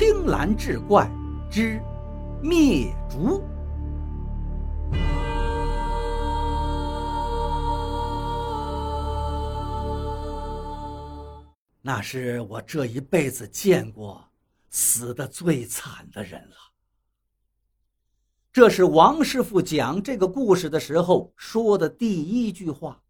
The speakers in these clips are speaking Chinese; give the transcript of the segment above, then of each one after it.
青蓝志怪之灭烛。那是我这一辈子见过死的最惨的人了。这是王师傅讲这个故事的时候说的第一句话。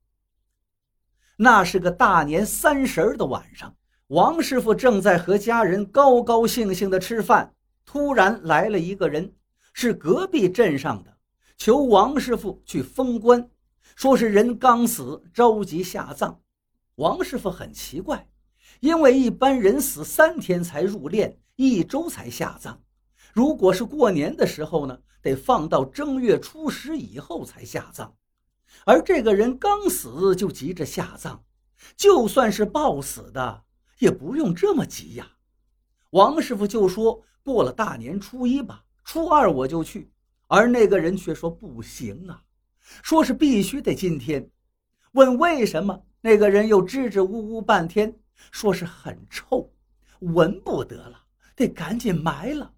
那是个大年三十的晚上，王师傅正在和家人高高兴兴的吃饭，突然来了一个人，是隔壁镇上的，求王师傅去封棺，说是人刚死，着急下葬。王师傅很奇怪。因为一般人死三天才入殓，一周才下葬。如果是过年的时候呢，得放到正月初十以后才下葬。而这个人刚死就急着下葬，就算是暴死的，也不用这么急呀。王师傅就说过了大年初一吧，初二我就去。而那个人却说不行啊，说是必须得今天。问为什么，那个人又支支吾吾半天。说是很臭，闻不得了，得赶紧埋了。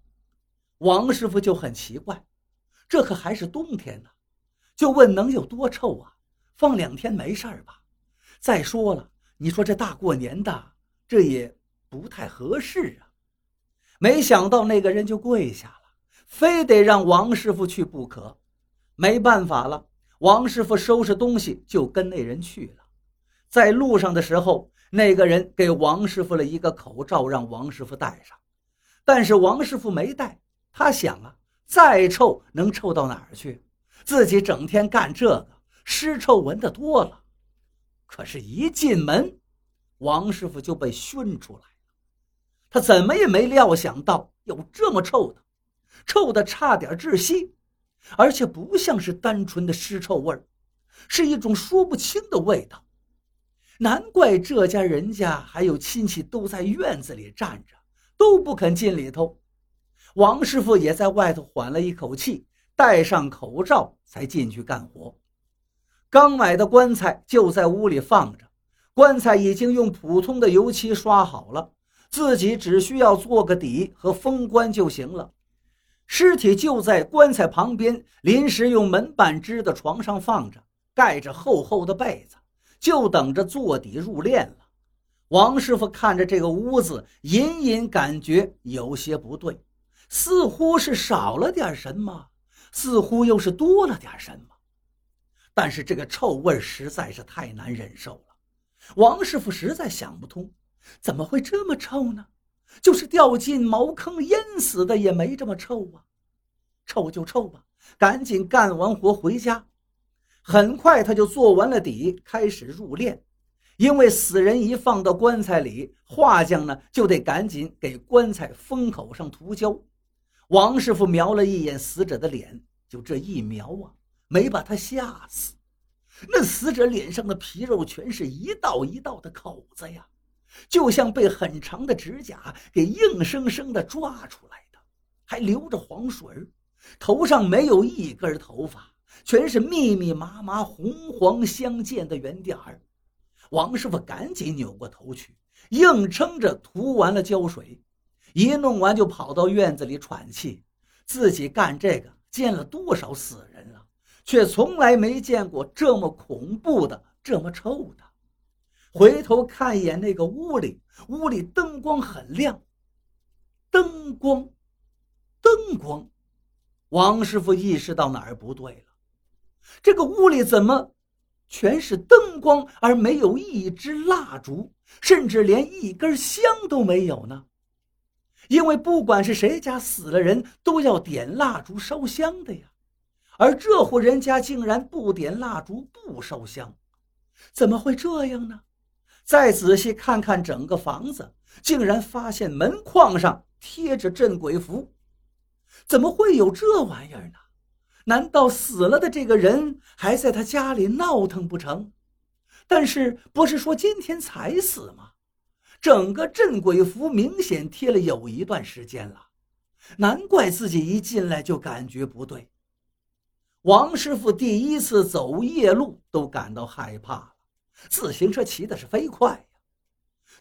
王师傅就很奇怪，这可还是冬天呢，就问能有多臭啊？放两天没事吧？再说了，你说这大过年的，这也不太合适啊。没想到那个人就跪下了，非得让王师傅去不可。没办法了，王师傅收拾东西就跟那人去了。在路上的时候。那个人给王师傅了一个口罩，让王师傅戴上，但是王师傅没戴。他想啊，再臭能臭到哪儿去？自己整天干这个，尸臭闻得多了。可是，一进门，王师傅就被熏出来了。他怎么也没料想到有这么臭的，臭的差点窒息，而且不像是单纯的尸臭味儿，是一种说不清的味道。难怪这家人家还有亲戚都在院子里站着，都不肯进里头。王师傅也在外头缓了一口气，戴上口罩才进去干活。刚买的棺材就在屋里放着，棺材已经用普通的油漆刷好了，自己只需要做个底和封棺就行了。尸体就在棺材旁边临时用门板支的床上放着，盖着厚厚的被子。就等着做底入殓了。王师傅看着这个屋子，隐隐感觉有些不对，似乎是少了点什么，似乎又是多了点什么。但是这个臭味实在是太难忍受了。王师傅实在想不通，怎么会这么臭呢？就是掉进茅坑淹死的也没这么臭啊！臭就臭吧，赶紧干完活回家。很快，他就做完了底，开始入殓。因为死人一放到棺材里，画匠呢就得赶紧给棺材封口上涂胶。王师傅瞄了一眼死者的脸，就这一瞄啊，没把他吓死。那死者脸上的皮肉全是一道一道的口子呀，就像被很长的指甲给硬生生的抓出来的，还流着黄水头上没有一根头发。全是密密麻麻、红黄相间的圆点儿。王师傅赶紧扭过头去，硬撑着涂完了胶水，一弄完就跑到院子里喘气。自己干这个见了多少死人，却从来没见过这么恐怖的、这么臭的。回头看一眼那个屋里，屋里灯光很亮。灯光，灯光，王师傅意识到哪儿不对了。这个屋里怎么全是灯光，而没有一支蜡烛，甚至连一根香都没有呢？因为不管是谁家死了人，都要点蜡烛烧香的呀。而这户人家竟然不点蜡烛，不烧香，怎么会这样呢？再仔细看看整个房子，竟然发现门框上贴着镇鬼符，怎么会有这玩意儿呢？难道死了的这个人还在他家里闹腾不成？但是不是说今天才死吗？整个镇鬼符明显贴了有一段时间了，难怪自己一进来就感觉不对。王师傅第一次走夜路都感到害怕了，自行车骑的是飞快呀，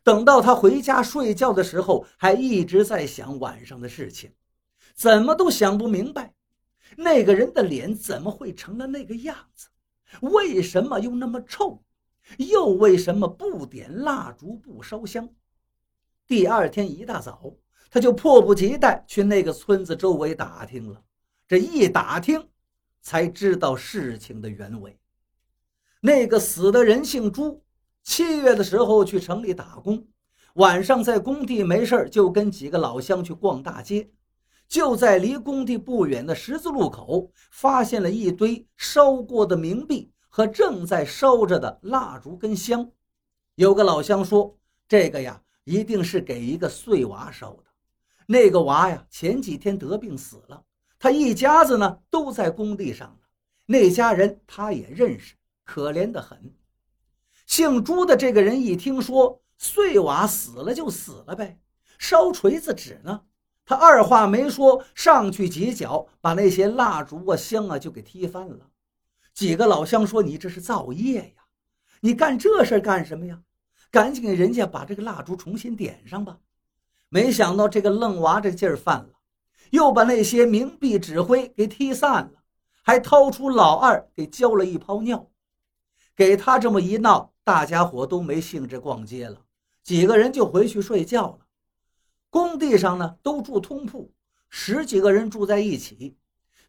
等到他回家睡觉的时候，还一直在想晚上的事情，怎么都想不明白，那个人的脸怎么会成了那个样子？为什么又那么臭？又为什么不点蜡烛不烧香？第二天一大早，他就迫不及待去那个村子周围打听了。这一打听，才知道事情的原委。那个死的人姓朱，七月的时候去城里打工，晚上在工地没事就跟几个老乡去逛大街，就在离工地不远的十字路口，发现了一堆烧过的冥币和正在烧着的蜡烛跟香。有个老乡说：“这个呀。”一定是给一个碎娃烧的，那个娃呀，前几天得病死了，他一家子呢都在工地上呢，那家人他也认识，可怜的很。姓朱的这个人一听说碎娃死了就死了呗，烧锤子纸呢，他二话没说，上去几脚把那些蜡烛啊香啊就给踢翻了。几个老乡说：“你这是造业呀，你干这事干什么呀？”赶紧给人家把这个蜡烛重新点上吧！没想到这个愣娃这劲儿犯了，又把那些冥币纸灰给踢散了，还掏出老二给浇了一泡尿。给他这么一闹，大家伙都没兴致逛街了，几个人就回去睡觉了。工地上呢都住通铺，十几个人住在一起，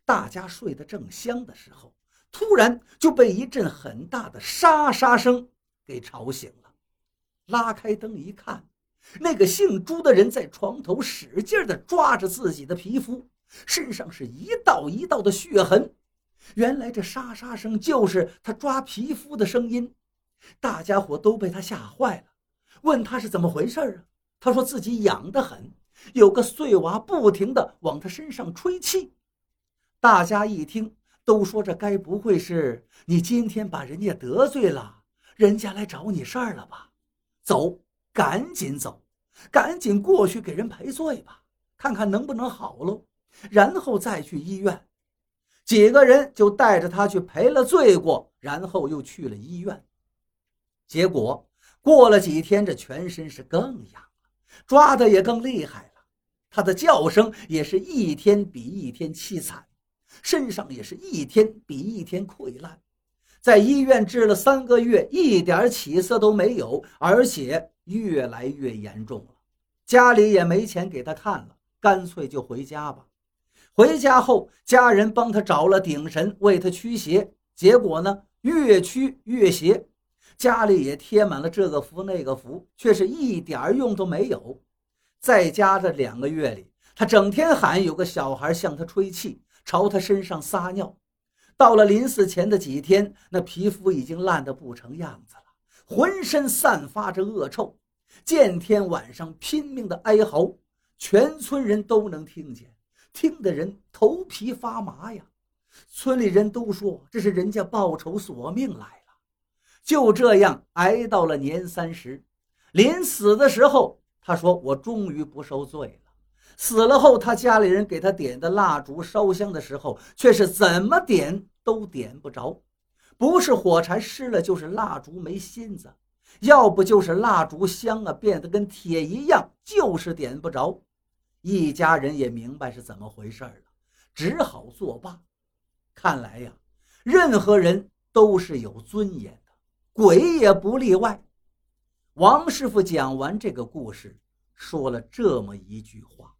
大家睡得正香的时候，突然就被一阵很大的沙沙声给吵醒了。拉开灯一看，那个姓朱的人在床头使劲地抓着自己的皮肤，身上是一道一道的血痕。原来这沙沙声就是他抓皮肤的声音。大家伙都被他吓坏了，问他是怎么回事啊？他说自己痒得很，有个碎娃不停地往他身上吹气。大家一听，都说这该不会是你今天把人家得罪了，人家来找你事儿了吧？走，赶紧走，赶紧过去给人赔罪吧，看看能不能好喽，然后再去医院。几个人就带着他去赔了罪过，然后又去了医院。结果过了几天，这全身是更痒了，抓的也更厉害了，他的叫声也是一天比一天凄惨，身上也是一天比一天溃烂。在医院治了三个月，一点起色都没有，而且越来越严重了。家里也没钱给他看了，干脆就回家吧。回家后，家人帮他找了顶神为他驱邪，结果呢，越驱越邪。家里也贴满了这个符那个符，却是一点用都没有。在家的两个月里，他整天喊有个小孩向他吹气，朝他身上撒尿。到了临死前的几天，那皮肤已经烂得不成样子了，浑身散发着恶臭，见天晚上拼命的哀嚎，全村人都能听见，听得人头皮发麻呀。村里人都说这是人家报仇索命来了。就这样挨到了年三十，临死的时候，他说：“我终于不受罪了。”死了后，他家里人给他点的蜡烛、烧香的时候，却是怎么点都点不着，不是火柴湿了，就是蜡烛没芯子，要不就是蜡烛香啊变得跟铁一样，就是点不着。一家人也明白是怎么回事了，只好作罢。看来呀，任何人都是有尊严的，鬼也不例外。王师傅讲完这个故事，说了这么一句话。